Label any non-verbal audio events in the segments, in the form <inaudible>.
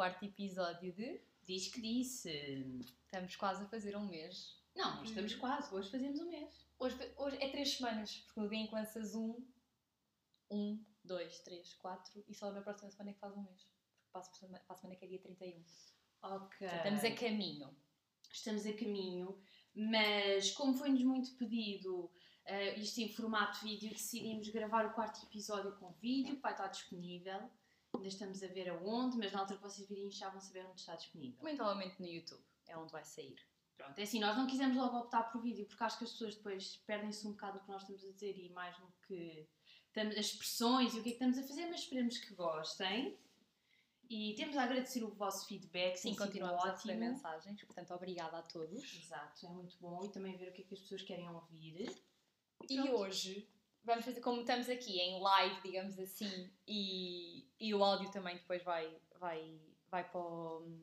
quarto episódio de Diz que disse. Estamos quase a fazer um mês. Não, estamos quase. Hoje fazemos um mês. Hoje, hoje é três semanas, porque no dia em que lanças um, um, dois, três, quatro, e só na próxima semana é que faz um mês. Porque passa para a semana que é dia 31. Ok. Portanto, estamos a caminho. Estamos a caminho, mas como foi-nos muito pedido uh, isto em formato vídeo, decidimos gravar o quarto episódio com vídeo, que vai estar disponível. Ainda estamos a ver aonde, mas na altura que vocês virem já vão saber onde está disponível. Muito provavelmente no YouTube, é onde vai sair. Pronto, é assim, nós não quisemos logo optar por vídeo, porque acho que as pessoas depois perdem-se um bocado do que nós estamos a dizer e mais no que estamos, as expressões e o que é que estamos a fazer, mas esperemos que gostem. E temos a agradecer o vosso feedback. Sim, continuamos a receber mensagens, portanto, obrigada a todos. Exato, é muito bom e também ver o que é que as pessoas querem ouvir. E, e hoje vamos fazer como estamos aqui em live, digamos assim, e, e o áudio também depois vai, vai, vai para o,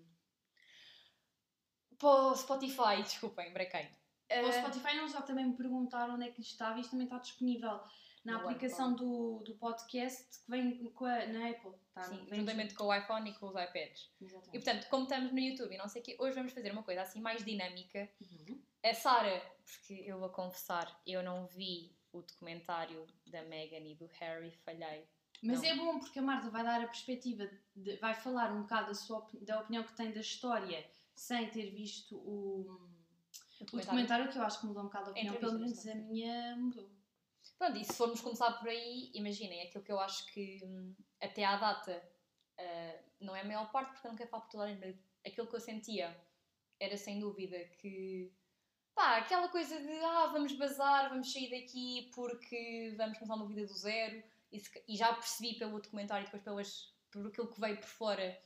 para o Spotify, desculpem, brequei. O Spotify não já também me perguntaram onde é que estava, isto também está disponível na no aplicação do, do podcast que vem com a, na Apple. Tá? Sim, juntamente com o iPhone e com os iPads. Exatamente. E portanto, como estamos no YouTube e não sei o quê, hoje vamos fazer uma coisa assim mais dinâmica. Uhum. A Sara, porque eu vou confessar, eu não vi o documentário da Meghan e do Harry, falhei. Mas não. é bom porque a Marta vai dar a perspectiva, de, vai falar um bocado da, sua, da opinião que tem da história sem ter visto o, o, documentário. o documentário, que eu acho que mudou um bocado a opinião, pelo menos a minha mudou. Pronto, e se formos começar por aí, imaginem, aquilo que eu acho que hum, até à data uh, não é a maior parte, porque eu não quero falar por toda a gente, mas aquilo que eu sentia era sem dúvida que pá, aquela coisa de ah, vamos bazar, vamos sair daqui porque vamos começar uma vida do zero e, se, e já percebi pelo documentário e depois pelas, por aquilo que veio por fora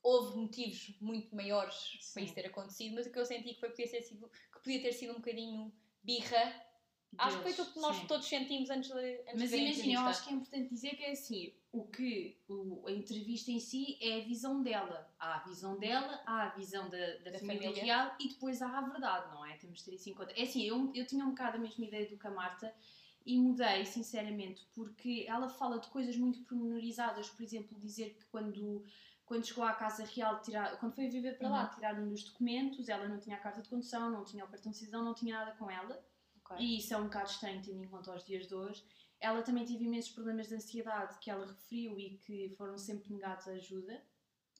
houve motivos muito maiores Sim. para isso ter acontecido, mas o que eu senti que foi podia ter sido, que podia ter sido um bocadinho birra Acho que foi aquilo que nós sim. todos sentimos antes de. Antes Mas imagina, eu acho que é importante dizer que é assim: o que o, a entrevista em si é a visão dela. Há a visão dela, há a visão da, da, da família, família, real e depois há a verdade, não é? Temos de ter isso em conta. É assim, eu, eu tinha um bocado a mesma ideia do que a Marta e mudei, sinceramente, porque ela fala de coisas muito pormenorizadas, por exemplo, dizer que quando quando chegou à Casa Real, tirar, quando foi viver para uhum. lá, tiraram-lhe os documentos, ela não tinha a carta de condução, não tinha o cartão de cidadão, não tinha nada com ela. Okay. E isso é um bocado estranho, tendo em conta os dias de hoje. Ela também teve imensos problemas de ansiedade que ela referiu e que foram sempre negados a ajuda.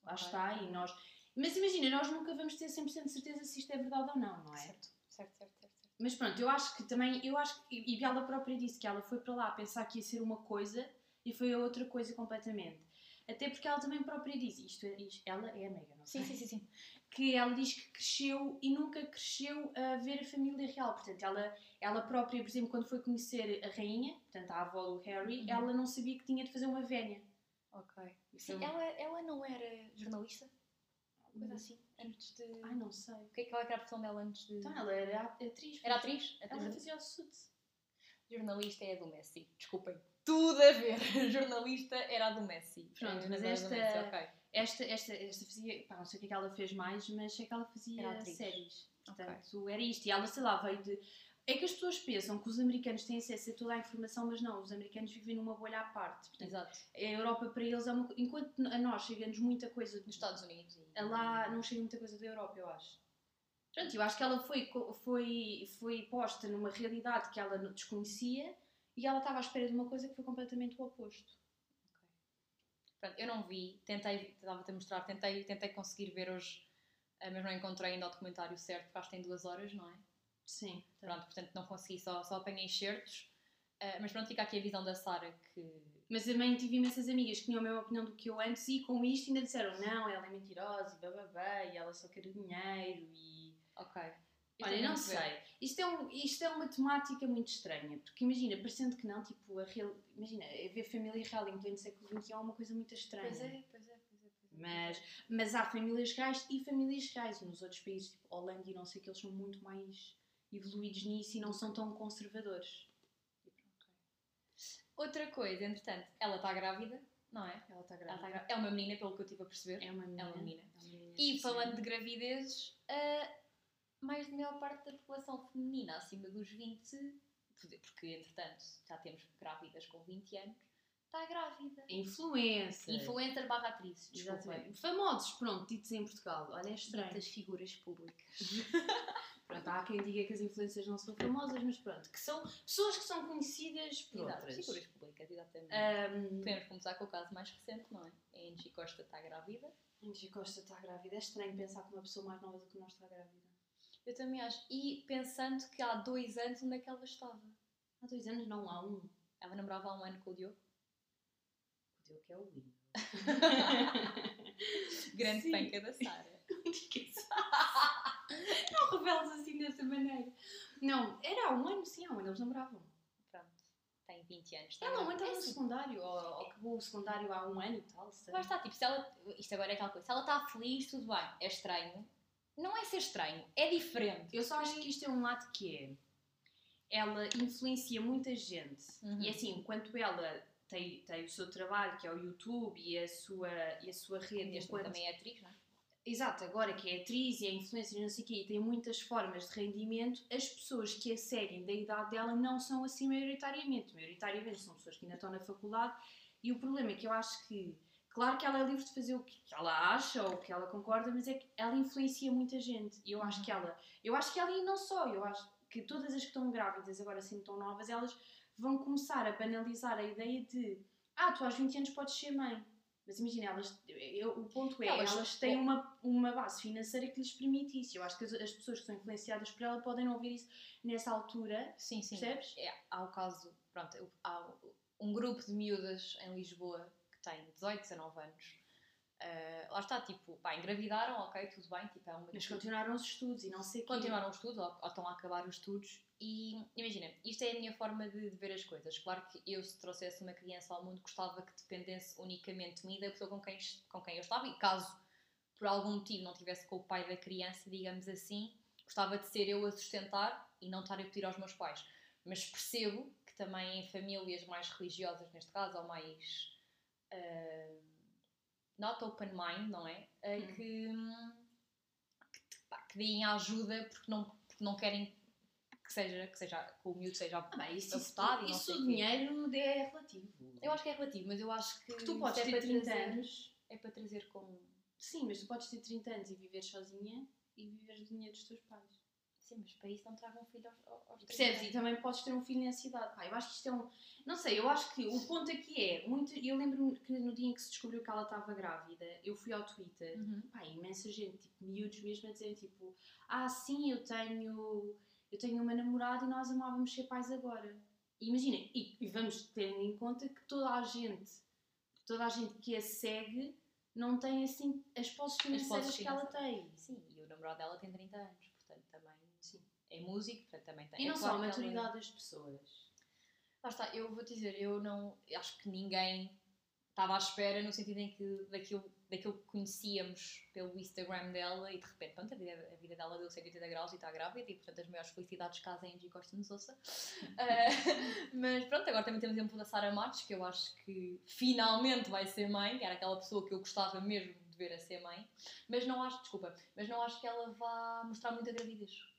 Lá okay. está, e nós. Mas imagina, nós nunca vamos ter 100% de certeza se isto é verdade ou não, não é? Certo, certo, certo. certo. Mas pronto, eu acho que também, eu acho que, e ela própria disse que ela foi para lá pensar que ia ser uma coisa e foi outra coisa completamente. Até porque ela também própria diz isto, é, isto ela é a Mega, não sei? Sim, sim, sim, sim. Que ela diz que cresceu e nunca cresceu a ver a família real. Portanto, ela, ela própria, por exemplo, quando foi conhecer a rainha, portanto, a avó do Harry, uhum. ela não sabia que tinha de fazer uma vénia. Ok. Sim, ela, ela não era jornalista? Coisa assim, antes de. Ai, não sei. O que é que ela era a profissão dela antes de. Então, ela era atriz. Era atriz? Ela fazia o suits. Jornalista é a do Messi, desculpem tudo a ver. <laughs> Jornalista era a do Messi. Pronto, mas esta, Messi, okay. Esta, esta, esta fazia, pá, não sei o que é que ela fez mais, mas sei que ela fazia séries. Portanto, okay. era isto. E ela, sei lá, veio de. É que as pessoas pensam que os americanos têm acesso a toda a informação, mas não, os americanos vivem numa bolha à parte. Portanto, Exato. A Europa para eles é uma Enquanto a nós chega-nos muita coisa dos Estados Unidos, a lá não chega muita coisa da Europa, eu acho. Pronto, eu acho que ela foi, foi, foi posta numa realidade que ela desconhecia e ela estava à espera de uma coisa que foi completamente o oposto. Pronto, eu não vi, tentei, estava-te a mostrar, tentei, tentei conseguir ver hoje, eh, mas não encontrei ainda o documentário certo, porque acho que tem duas horas, não é? Sim. Pronto, portanto não consegui, só, só apanhei excertos. Uh, mas pronto, fica aqui a visão da Sara que. Mas também tive imensas amigas que tinham a mesma opinião do que eu antes e com isto ainda disseram não, ela é mentirosa e bababá e ela só quer dinheiro e. Ok. Olha, não sei. Isto é, um, isto é uma temática muito estranha, porque imagina, parecendo que não, tipo, a real, imagina, ver família real em pleno século XXI é uma coisa muito estranha. Pois é, pois é, pois é. Pois é. Mas, mas há famílias reais e famílias reais. Nos outros países, tipo Holanda e não sei que eles são muito mais evoluídos nisso e não são tão conservadores. Outra coisa, entretanto, ela está grávida, não é? Ela está grávida. Tá É uma menina, pelo que eu estive a perceber. É uma menina. É uma menina. É uma menina e falando de gravidezes, uh, mais de maior parte da população feminina acima dos 20, porque entretanto já temos grávidas com 20 anos, está grávida. Influencer. Influencer barra atriz, desculpa. Exatamente. Famosos, pronto, ditos em Portugal. Olha, é estranho. Das figuras públicas. <laughs> Pronto, há quem diga que as influências não são famosas, mas pronto, que são pessoas que são conhecidas por Exato, outras. figuras públicas, exatamente. Um, Podemos começar com o caso mais recente, não é? A Angie Costa está grávida. Angie Costa está grávida. É estranho pensar que uma pessoa mais nova do que nós está grávida. Eu também acho. E pensando que há dois anos onde é que ela estava? Há dois anos não há um. Ela namorava há um ano com o Diogo. O Diogo que é o Will. <laughs> Grande Sim. panca da Sara. <laughs> <laughs> não reveles assim dessa maneira. Não, era há um ano, sim, há um ano eles namoravam. Pronto. Tem 20 anos. está Ela ano grávida. estava É no assim, secundário, ou, ou acabou o secundário há um ano e tal. sei. Lá está, tipo, se ela. Isto agora é aquela coisa. Se ela está feliz, tudo bem. É estranho. Não é ser estranho, é diferente. Eu só acho que isto é um lado que é. Ela influencia muita gente. Uhum. E assim, enquanto ela tem, tem o seu trabalho, que é o YouTube, e a sua, e a sua rede, Neste enquanto... também é atriz, não é? Exato, agora que é atriz e é influencer e não sei o quê, e tem muitas formas de rendimento, as pessoas que a seguem da idade dela não são assim maioritariamente. Maioritariamente são pessoas que ainda estão na faculdade e o problema é que eu acho que, claro que ela é livre de fazer o que ela acha ou o que ela concorda, mas é que ela influencia muita gente. E eu acho que ela, eu acho que ela e não só, eu acho que todas as que estão grávidas agora assim tão novas, elas vão começar a banalizar a ideia de ah, tu aos 20 anos podes ser mãe. Mas imagina, elas, eu- o ponto é, Elas- elas, têm uma, uma base financeira que lhes permite isso. Eu acho que as, as pessoas que são influenciadas por ela podem não ouvir isso nessa altura, Sim, sim. percebes? É, há o caso, pronto, há um grupo de miúdas em Lisboa tem 18, 19 anos. Ah, lá está, tipo, pá, engravidaram, ok, tudo bem, tipo, é uma Mas continuaram os estudos e não sei continuaram os estudos ou, ou estão a acabar os estudos e imagina, isto é a minha forma de, de ver as coisas. Claro que eu, se trouxesse uma criança ao mundo, gostava que dependesse unicamente de mim da pessoa com quem, com quem eu estava e caso por algum motivo não tivesse com o pai da criança, digamos assim, gostava de ser eu a sustentar e não estar a pedir aos meus pais. Mas percebo que também em famílias mais religiosas, neste caso, ou mais. Ah, not open mind, não é? Ah, Hum. que, que, pá, que deem ajuda porque não, porque não querem que, seja, que, seja, que o miúdo seja Ah, bem, isso, isso, o dinheiro é relativo. Eu acho que é relativo, mas eu acho que. que tu podes é ter para 30 trazer- anos. É para trazer com. Sim, mas tu podes ter 30 anos e viver sozinha e viver do dinheiro dos teus pais. Sim, mas para isso não tragam um filho aos, aos 30 Percebes? E também podes ter um filho nessa idade. Pá, eu acho que isto é um. Não sei, eu acho que o ponto aqui é. Muito... Eu lembro-me que no dia em que se descobriu que ela estava grávida, eu fui ao Twitter. Uhum. Pá, imensa gente, tipo, miúdos mesmo a dizer tipo, ah sim, eu tenho, eu tenho uma namorada e nós amávamos ser pais agora. E imaginem, e, e vamos ter em conta que toda a gente, toda a gente que a segue não tem assim as posses financeiras que ela tem. Sim, e o namorado dela tem 30 anos. É músico, portanto também tem. E é não só claro a maturidade das pessoas. Lá está, eu vou dizer, eu não. Acho que ninguém estava à espera no sentido em que daquilo, daquilo que conhecíamos pelo Instagram dela e de repente, pronto, a vida, a vida dela deu 180 graus e está grávida e portanto as maiores felicidades caso a Angie Costa nos ouça. Ah, mas pronto, agora também temos o exemplo da Sara Matos, que eu acho que finalmente vai ser mãe, que era aquela pessoa que eu gostava mesmo de ver a ser mãe, mas não acho, desculpa, mas não acho que ela vá mostrar muita gravidez.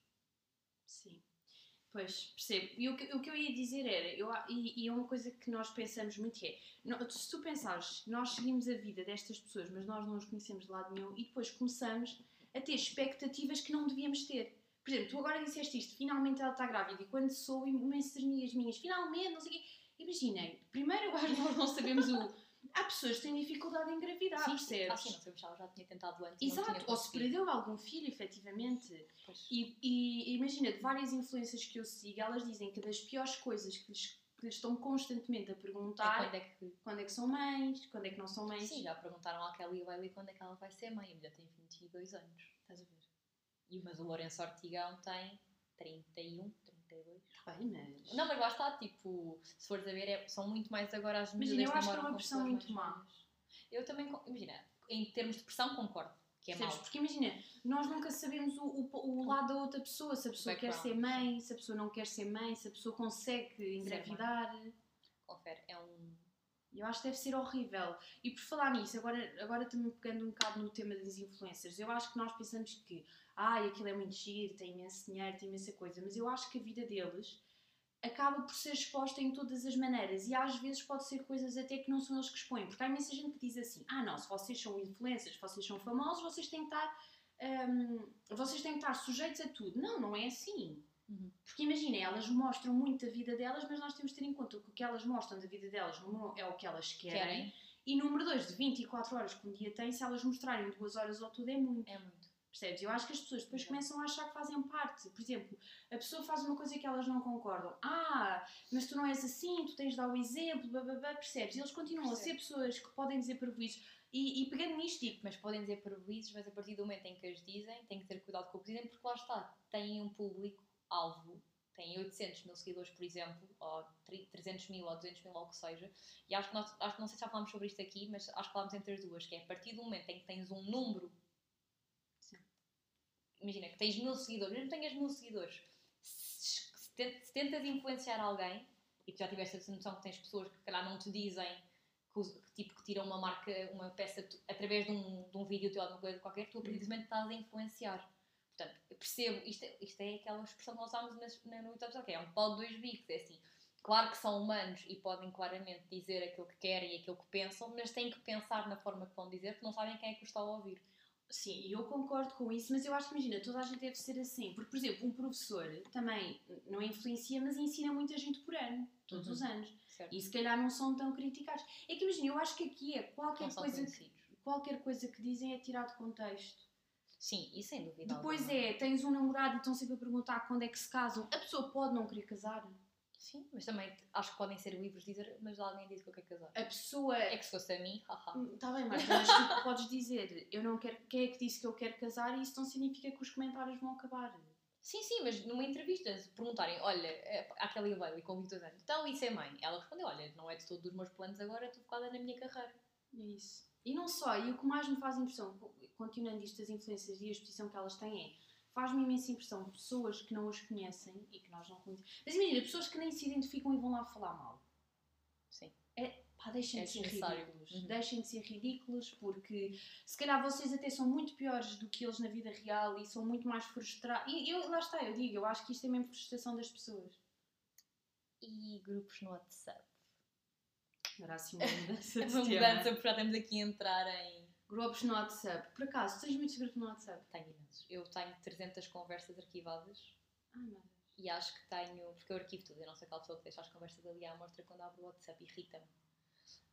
Sim. Pois, percebo. E o que, o que eu ia dizer era, eu, e, é uma coisa que nós pensamos muito é, no- se tu pensares, nós seguimos a vida destas pessoas, mas nós não os conhecemos de lado nenhum, e depois começamos a ter expectativas que não devíamos ter. Por exemplo, tu agora disseste isto, finalmente ela está grávida, e quando sou imensas amigas minhas, finalmente, não sei o quê, imaginem, primeiro <laughs> que nós não sabemos o... Há pessoas que têm dificuldade em engravidar, sim, percebes? Ah, sim, não sabemos se ela já tinha tentado antes. Exato, ou se perdeu algum filho, efetivamente. Pois. E, e imagina, de várias influências que eu sigo, elas dizem que das piores coisas que lhes, que lhes estão constantemente a É perguntar quando é que quando é que são mães, quando é que não são mães. Sim, já perguntaram à Kelly Bailey quando é que ela vai ser mãe. A mulher tem 22 anos, estás a ver? E, mas o Lourenço Ortigão tem 31, 32. Bem, mas. Não, mas lá está, tipo, se fores a ver, é- são muito mais agora as Imagina, miúdas eu acho que é uma pressão muito mais má. Eu também, imagina, em termos de pressão concordo, que é mau. Porque imagina, nós nunca sabemos o, o, o lado da outra pessoa, se a pessoa quer ser mãe, se a pessoa não quer ser mãe, se a pessoa consegue engravidar. Confere, é um... Eu acho que deve ser horrível. E por falar nisso, agora, agora também pegando um bocado no tema das influencers, eu acho que nós pensamos que ai, aquilo é muito giro, tem imenso dinheiro, tem imensa coisa, mas eu acho que a vida deles acaba por ser exposta em todas as maneiras e às vezes pode ser coisas até que não são eles que expõem, porque há imensa gente que diz assim: ah, não, se vocês são influencers, se vocês são famosos, vocês têm que estar, hum, vocês têm que estar sujeitos a tudo. Não, não é assim. Uhum. Porque imaginem, elas mostram muito da vida delas, mas nós temos de ter em conta que o que elas mostram da vida delas, número um, é o que elas querem, Querem? e número dois, de 24 horas que um dia tem, se elas mostrarem duas horas ou tudo, é muito. É muito. Percebes? Eu acho que as pessoas depois Exato. começam a achar que fazem parte. Por exemplo, a pessoa faz uma coisa que elas não concordam. Ah, mas tu não és assim, tu tens de dar o exemplo, blá, blá, blá, percebes? E eles continuam a ser pessoas que podem dizer prejuízos. E, e pegando nisto, tipo, Mas podem dizer prejuízos, mas a partir do momento em que as dizem, têm que ter cuidado com o que dizem, porque lá está, têm um público-alvo, têm 800 mil seguidores, por exemplo, ou tri- 300 mil ou 200 mil, ou o que seja, e acho que, nós, acho que não sei se já falámos sobre isto aqui, mas acho que falámos entre as duas, que é a partir do momento em que tens um número. Imagina que tens mil seguidores, mesmo que tenhas mil seguidores, se, se tent- se tentas influenciar alguém, e tu já tiveste essa noção que tens pessoas que, calhar, não te dizem que, tipo, que tiram uma marca, uma peça tu- através de um, de um vídeo teu ou de uma coisa qualquer, tu precisamente estás a influenciar. Portanto, percebo, isto, é- isto é aquela expressão que nós usámos na, no YouTube, que é um pau de dois bicos, é assim. Claro que são humanos e podem claramente dizer aquilo que querem e aquilo que pensam, mas têm que pensar na forma que vão dizer, porque não sabem quem é que os está a ouvir. Sim, e eu concordo com isso, mas eu acho que, imagina, toda a gente deve ser assim. Porque, por exemplo, um professor também não influencia, mas ensina muita gente por ano, todos Uhum. os anos. Certo? E se calhar não são tão criticados. É que, imagina, eu acho que aqui é qualquer coisa, conhecidos. qualquer coisa que dizem é tirado de contexto. Sim, e sem dúvida. Depois alguma. é, tens um namorado e estão sempre a perguntar quando é que se casam. A pessoa pode não querer casar. Sim, mas também acho que podem ser livres de dizer, mas alguém disse que eu quero casar. A pessoa. É que se fosse a mim, haha. Está bem, Marta, mas tu podes dizer, eu não quero. Quem é que disse que eu quero casar? E isso não significa que os comentários vão acabar. Sim, sim, mas numa entrevista, se perguntarem, olha, é, aquela Ileila com 22 anos, então isso é mãe? Ela respondeu, olha, não é de todos os meus planos agora, estou focada na minha carreira. É isso. E não só, e o que mais me faz impressão, co- continuando isto das influências e a exposição que elas têm, é faz-me imensa impressão pessoas que não as conhecem e que nós não conhecemos. Mas imagina, pessoas que nem se identificam e vão lá falar mal. Sim. Pá, deixem É de ser ridículos. Uhum. Deixem de ser ridículos porque se calhar vocês até são muito piores do que eles na vida real e são muito mais frustrados. E eu, lá está, eu digo, eu acho que isto é mesmo frustração das pessoas. E grupos no WhatsApp. Era assim uma <laughs> mudança de Uma mudança, porque já estamos aqui a entrar em... Grupos no WhatsApp. Por acaso, tens muitos grupos no WhatsApp? Tenho imensos. Eu tenho 300 conversas arquivadas Ai, meu Deus. e acho que tenho... Porque eu arquivo tudo, eu não sei qual pessoa que deixa as conversas ali à mostra quando abro o WhatsApp, irrita-me.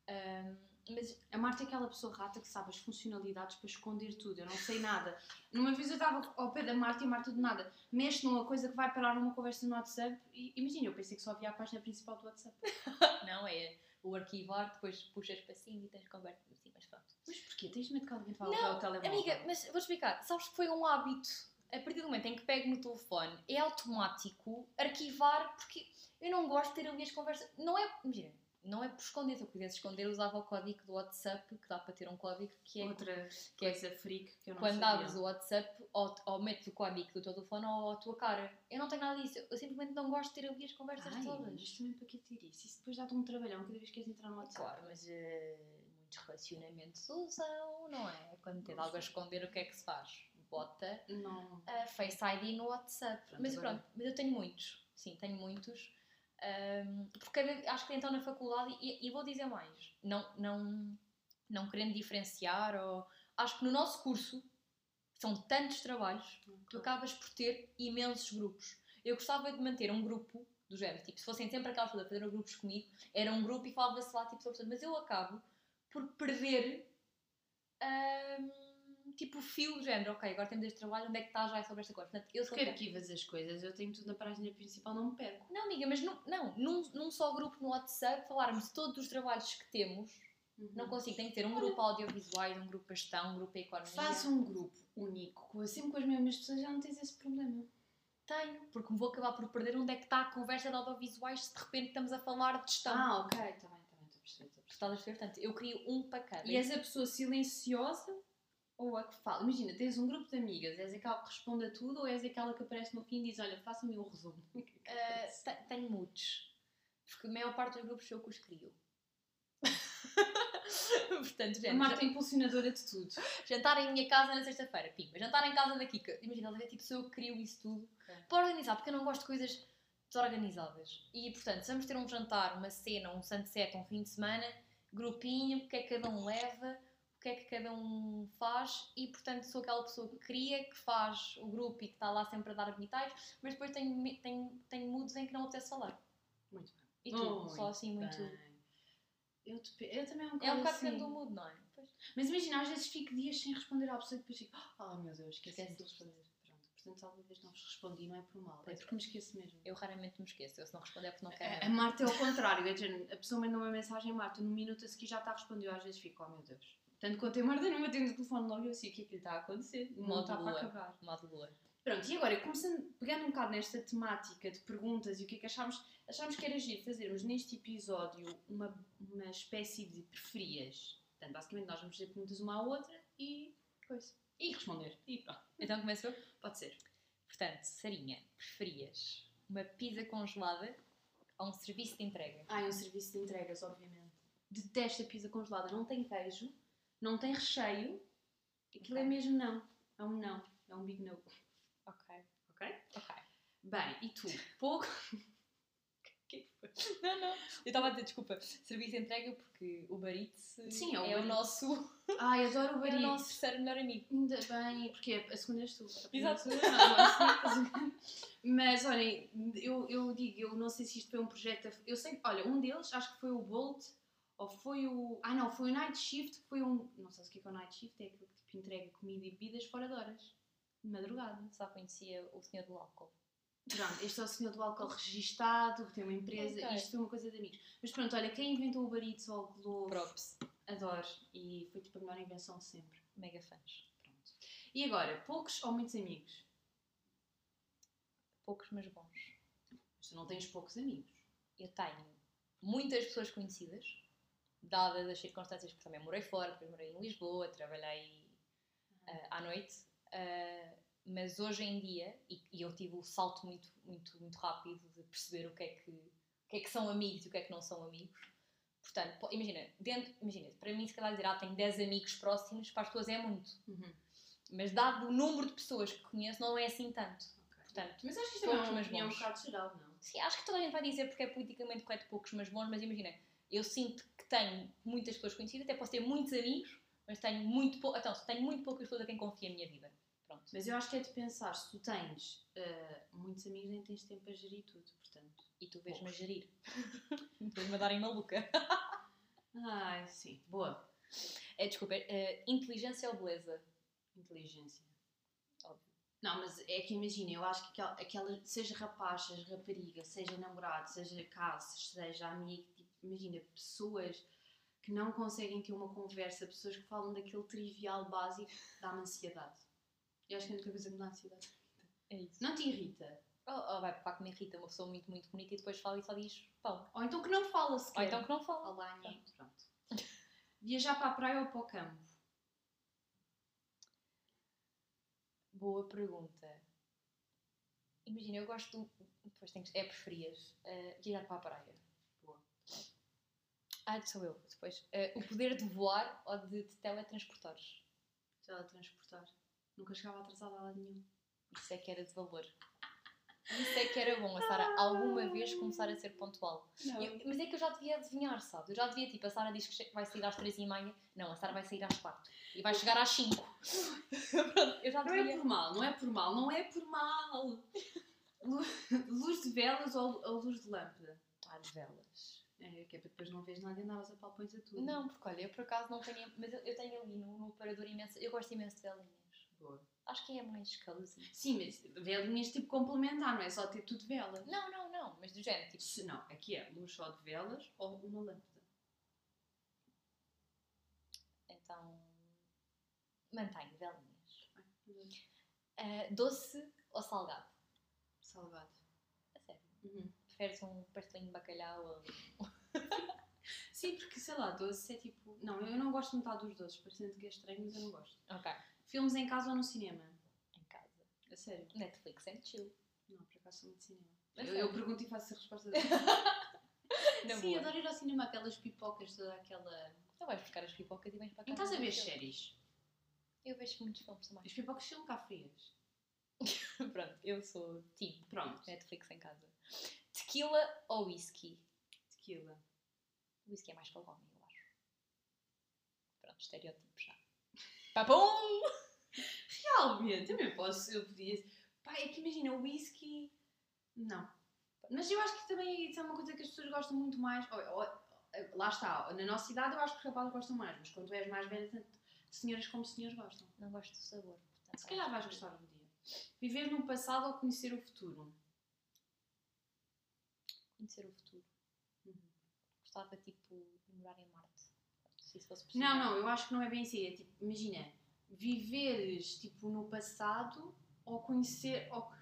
Ahm, mas A Marta é aquela pessoa rata que sabe as funcionalidades para esconder tudo. Eu não sei nada. Numa vez eu estava ao pé da Marta e a Marta do nada mexe numa coisa que vai parar numa conversa no WhatsApp e imagina, eu pensei que só havia a página principal do WhatsApp. <laughs> não, é o arquivar, depois puxas para cima e tens conversa para cima, mas pronto. Mas porquê? Tens medo que alguém fale Não, para o telemóvel? Amiga, mas vou explicar. Sabes que foi um hábito. A partir do momento em que pego no telefone, é automático arquivar, porque eu não gosto de ter ali as conversas. Não é, imagina, não é por esconder. Se eu quisesse esconder, usava o código do WhatsApp, que dá para ter um código que é Outra que é freak que eu não quando sabia. abres o WhatsApp, ou, ou metes o código do teu telefone ou a tua cara. Eu não tenho nada disso. Eu simplesmente não gosto de ter ali as conversas Ai, todas. mas também para que ter isso? Isso depois dá-te um trabalhão cada vez que queres entrar no WhatsApp. Claro, mas eh, muitos relacionamentos usam, não é? Quando tens algo a esconder, o que é que se faz? Bota Não. a Face ID no WhatsApp. Pronto, mas agora- pronto, mas eu tenho muitos. Sim, tenho muitos. Porque acho que então na faculdade, e, e vou dizer mais, não, não, não querendo diferenciar, ou, acho que no nosso curso são tantos trabalhos tu acabas por ter imensos grupos. Eu gostava de manter um grupo do género, tipo, se fossem sempre aquelas pessoas a fazer grupos comigo, era um grupo e falava-se lá, tipo, sobre tudo. mas eu acabo por perder, ahm, tipo, o fio género, ok, agora temos este trabalho, onde é que está já sobre esta coisa? Portanto, eu sou Porque arquivas as coisas, eu tenho tudo na página principal, não me perco. Não, amiga, mas não, não num, num só grupo no WhatsApp, falarmos de todos os trabalhos que temos, não consigo, tem que ter um grupo audiovisuais, um grupo gestão, um grupo economia. Faça um grupo único, sempre com as mesmas pessoas, já não tens esse problema. Tenho, porque me vou acabar por perder onde é que está a conversa de audiovisuais se de repente estamos a falar de gestão. Ah, ok, está bem, está bem, estou a perceber. estás a perceber? Portanto, eu crio um para cada. E és a pessoa silenciosa ou a que fala? Imagina, tens um grupo de amigas, és aquela que responde a tudo ou és aquela que aparece no fim e diz: Olha, faça-me um resumo? <laughs> Te- tenho muitos. Porque a maior parte dos grupos sou eu que os crio. <laughs> Portanto, a gente, Marta é impulsionadora de tudo. jantar em minha casa na sexta-feira, pimba. Jantar em casa da Kika. Imagina, ela vê, tipo, sou eu que crio isso tudo. Para organizar, porque eu não gosto de coisas desorganizadas. E, portanto, se vamos ter um jantar, uma cena, um sunset, um fim de semana, grupinho, o que é que cada um leva, que é que cada um faz, e, portanto, sou aquela pessoa que cria, que faz o grupo e que está lá sempre a dar habitais, mas depois tenho, tenho, tenho moods em que não apetece falar. Muito bem. E tu? Só assim, muito. Bem. Eu, dep- eu também é um É um bocado bocado assim. do mood, não é? Pois. Mas imagina, às vezes fico dias sem responder à pessoa e depois fico, ah meu Deus, esqueci de de responder. Pronto, portanto, talvez não vos respondi, não é por mal, é porque me esqueço mesmo. Eu raramente me esqueço, eu se não responder é porque não A, quero. a Marta é ao contrário, é a pessoa manda uma mensagem, Marta, no minuto a seguir já está a responder, eu às vezes fico, oh meu Deus. Tanto quanto a Marta não me atende o telefone logo, eu sei o que é que lhe está a acontecer, não Modo está para acabar. Modo lua. Pronto, e agora, começando, pegando um bocado nesta temática de perguntas e o que é que achámos, achámos que era giro fazermos neste episódio uma, uma espécie de preferias. Portanto, basicamente nós vamos fazer perguntas uma à outra e coisa. E responder. E pronto. Então começo eu? Pode ser. Portanto, Sarinha, preferias uma pizza congelada ou um serviço de entrega? Ah, um serviço de entregas, obviamente. Detesto a pizza congelada. Não tem queijo, não tem recheio. Aquilo é Ok. mesmo não. É um não. É um big no. Ok. Ok? Ok. Bem, e tu? Pouco? <laughs> Não, não. Eu estava a dizer, desculpa, serviço de entrega porque o Barite Sim, é o o Uber Eats. nosso, Ai, adoro o <laughs> é o nosso terceiro melhor amigo. Ainda bem, porque a segunda és tu. Exato. não, é. Mas olhem, eu, eu digo, eu não sei se isto foi um projeto. Eu sei, olha, um deles acho que foi o Bolt, ou foi o. Ah, não, foi o Night Shift, que foi um. Não sei se o que é que é o Night Shift, é aquele que tipo entrega comida e bebidas fora de horas, de madrugada. Só conhecia o senhor do álcool. Pronto, este é o senhor do álcool registado, que tem uma empresa, Ok. isto foi uma coisa de amigos. Mas pronto, olha, quem inventou o Eats ou o Globo, Props. adoro, e foi tipo a melhor invenção de sempre. Mega fãs. Pronto. E agora, poucos ou muitos amigos? Poucos, mas bons. Mas tu não tens poucos amigos. Eu tenho muitas pessoas conhecidas, dadas as circunstâncias, porque também morei fora, depois morei em Lisboa, trabalhei ah, à noite. ah, mas hoje em dia, e, e eu tive o salto muito, muito, muito rápido de perceber o que, é que, o que é que são amigos e o que é que não são amigos. Portanto, po- imagina, dentro, imagina, para mim, se calhar dizer, ah, tenho 10 amigos próximos, para as pessoas é muito. Uhum. Mas dado o número de pessoas que conheço, não é assim tanto. Ok. Portanto, Mas acho que isto é uma mas opinião um bocado geral, não? Sim, acho que toda a gente vai dizer porque é politicamente correto poucos, mas bons, mas imagina, eu sinto que tenho muitas pessoas conhecidas, até posso ter muitos amigos, mas tenho muito pouco. Então, tenho muito poucas pessoas a quem confio a minha vida. Pronto. Mas eu acho que é de pensar, se tu tens eh, muitos amigos, nem tens tempo a gerir tudo, portanto. E tu vês-me a gerir. <laughs> Vês-me a darem maluca. Ai, sim. Boa. É, desculpa, é, inteligência ou beleza? Inteligência. Óbvio. Não, mas é que imagina, eu acho que aquela, aquela seja rapaz, seja rapariga, seja namorado, seja caso, seja amigo, imagina, pessoas que não conseguem ter uma conversa, pessoas que falam daquele trivial básico, dá-me ansiedade. Eu acho que é a única coisa que me dá ansiedade. É isso. Não te irrita? Oh, oh, vai, pá, que me irrita uma pessoa muito, muito bonita e depois fala e só diz pão. Ou então que não fala sequer. Ou então que não fala. Olá, nhé. Pronto. Viajar para a praia ou para o campo? Boa pergunta. Imagina, eu gosto do. Depois tenho que. É preferias. Uh, viajar para a praia. Ah, sou eu. Depois. Uh, o poder de voar ou de te teletransportares. Teletransportar. Nunca chegava atrasada a lado nenhum. Isso é que era de valor. Isso é que era bom, a Sara alguma vez começar a ser pontual. Eu- mas é que eu já devia adivinhar, sabe? Eu já devia, tipo, a Sara diz que vai sair às três e meia. Não, a Sara vai sair às quatro. E vai chegar às cinco. <laughs> Eu já Não é devia. por mal, não é por mal, não é por mal. Lu- Luz de velas ou, ou luz de lâmpada? Ah, de velas. É, que é para depois não vês nada e andavas a palpões a tudo. Não, porque olha, eu por acaso não tenho. Mas eu, eu tenho ali no, no aparador imenso. Eu gosto imenso de velinhas. Boa. Acho que é mais cozy. Sim, mas velinhas tipo complementar, não é só ter tudo velas. Não, não, não. Mas do género, tipo. Se não, aqui é luz só de velas ou uma lâmpada. Então. Mantenho velinhas. Ah, doce ou salgado? Salgado. A sério. Uhum. Preferes um pastelinho de bacalhau ou. Sim, porque sei lá, doce é tipo. Não, eu não gosto metade dos doces, parecendo que é estranho, mas eu não gosto. Ok. Filmes em casa ou no cinema? Em casa. A sério? Netflix and chill. Não, por acaso sou muito de cinema. A Eu, eu pergunto e faço a resposta <laughs> Sim, boa. adoro ir ao cinema, aquelas pipocas, toda aquela. Então vais buscar as pipocas e vens para Em casa. casa ver vês séries. Eu vejo muitos filmes também. As pipocas são cá frias. <laughs> Pronto, eu sou team Pronto. Netflix em casa. Tequila ou whisky? Tequila. Whisky é mais para o homem, eu acho. Pronto, estereótipo já. <laughs> Papum! Realmente, também posso, eu podia. Pá, é que imagina, o whisky. Não. Mas eu acho que também isso é uma coisa que as pessoas gostam muito mais. Ou- ou- lá está, na nossa idade eu acho que os rapazes gostam mais, mas quando és mais velha, tanto senhoras como senhores gostam. Não gosto do sabor. portanto, Se calhar vais gostar um dia. Viver no passado ou conhecer o futuro? Conhecer o futuro. Gostava, tipo, morar em Marte. Se isso fosse possível. Não, não, eu acho que não é bem assim. É tipo, imagina, viveres tipo no passado ou conhecer. Ou...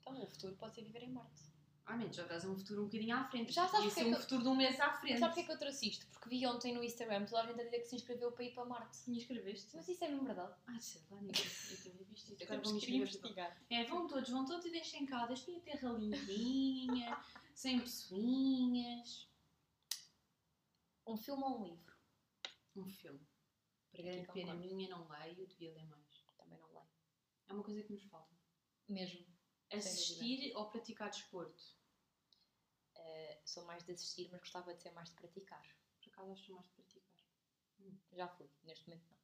Então, o futuro pode ser viver em Marte. Ah, menos, já estás a um futuro um bocadinho à frente. Já sabes ser é um que eu- futuro de um mês à frente. Sabe porquê é que eu trouxe isto? Porque vi ontem no Instagram toda a gente a dizer que se inscreveu para ir para Marte. Me escreveste? Mas isso é mesmo verdade. Ai, sei lá, nem tinha visto isso. Eu Agora inscrever. investigar. É, vão todos, vão todos e deixem cá. Deixem a terra limpinha, <laughs> sem pessoinhas. Um filme ou um livro? Um filme. Para grande pena minha, não leio, devia ler mais. Também não leio. É uma coisa que nos falta. Mesmo. Assistir ou praticar desporto? Eh, sou mais de assistir, mas gostava de ser mais de praticar. Por acaso acho mais de praticar. Já fui, neste momento não.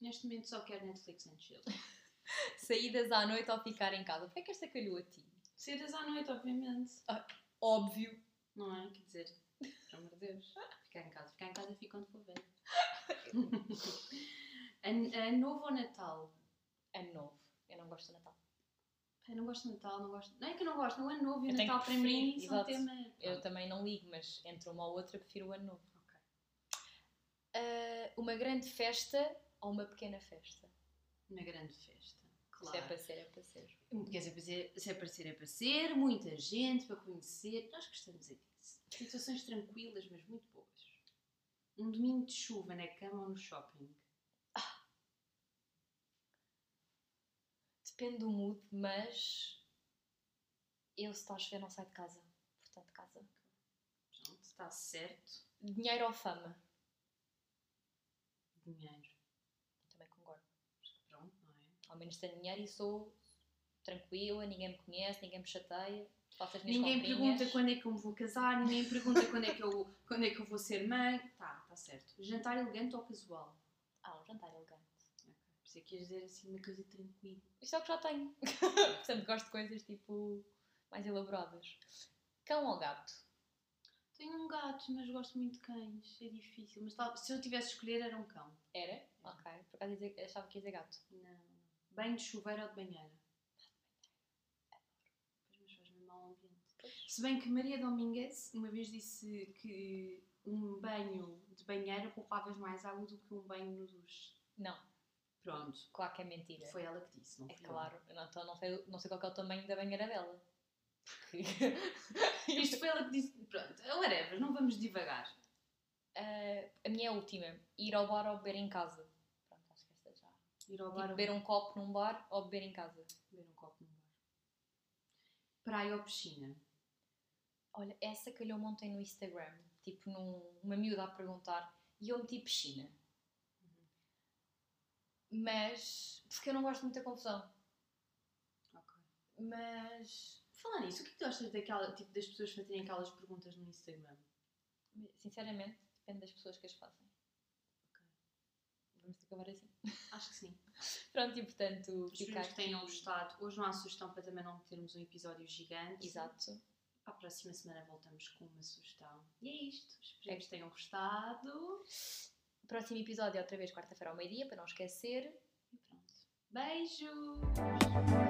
Neste momento só quero Netflix and chill. <laughs> Saídas à noite ou ficar em casa. Porquê é que esta calhou a ti? Saídas à noite, obviamente. Óbvio. Não é? Quer dizer, pelo amor de Deus. Ficar em casa. Ficar em casa fica quando for velho. <laughs> Ano ano novo ou Natal? Ano novo. Eu não gosto do Natal. Eu não gosto de Natal, não gosto. Não é que eu não gosto, o ano novo e o Eu Natal para mim são exato. tema. Eu também não ligo, mas entre uma ou outra prefiro o ano novo. Ah, uma grande festa ou uma pequena festa? Uma grande festa. Se Claro. é para ser, é para ser. Quer dizer, se é para ser, é para ser, muita gente para conhecer. Nós gostamos é disso. Situações tranquilas, mas muito boas. Um domingo de chuva na cama ou no shopping? Depende do mood, mas eu se está a chover não saio de casa. Portanto, casa. Pronto, está certo. Dinheiro ou fama? Dinheiro. Também concordo. Pronto, não é? Ao menos tenho dinheiro e sou tranquila, ninguém me conhece, ninguém me chateia. Ninguém comprinhas. pergunta quando é que eu me vou casar, ninguém pergunta quando é que eu, <laughs> quando é que eu vou ser mãe. Tá, tá certo. Jantar elegante ou casual? Ah, um jantar elegante. Ok. Pensei que ias dizer assim uma coisa tranquila. Isto é o que já tenho. <laughs> Portanto, gosto de coisas tipo mais elaboradas. Cão ou gato? Tenho um gato, mas gosto muito de cães. É difícil. Mas se eu tivesse de escolher, era um cão. Era? Ok. Por acaso achava que ia dizer gato. Não. Banho de chuveiro ou de banheira? Pois, mas faz-me mau ambiente. Se bem que Maria Domingues uma vez disse que um banho de banheira poupavas mais água do que um banho no duche. Não, Pronto. claro que é mentira. Foi ela que disse, não É fui eu. claro. Eu não, então não, sei, não sei qual que é o tamanho da banheira dela. Porque. <laughs> Isto foi ela que disse. Pronto, whatever, não vamos divagar. Ah, a minha é a última. Ir ao bar ou beber em casa. Pronto, acho que esta já. Ir ao Tipo, bar beber um copo num bar ou beber em casa. beber um copo no bar. Praia ou piscina? Olha, essa calhou ontem no Instagram. Tipo, num, uma miúda a perguntar. E eu meti piscina. Mas. Porque eu não gosto muito da confusão. Ok. Mas. Falar nisso, o que é que tu achas daquela, tipo, das pessoas fazerem aquelas perguntas no Instagram? Sinceramente, depende das pessoas que as fazem. Ok. Vamos acabar assim. Acho que sim. <laughs> Pronto, e portanto, fica Esperemos que tenham gostado. Hoje não há sugestão para também não termos um episódio gigante. Exato. Para a próxima semana voltamos com uma sugestão. E é isto. Esperemos que tenham gostado. Próximo episódio, outra vez, quarta-feira ao meio-dia, para não esquecer. E pronto. Beijos!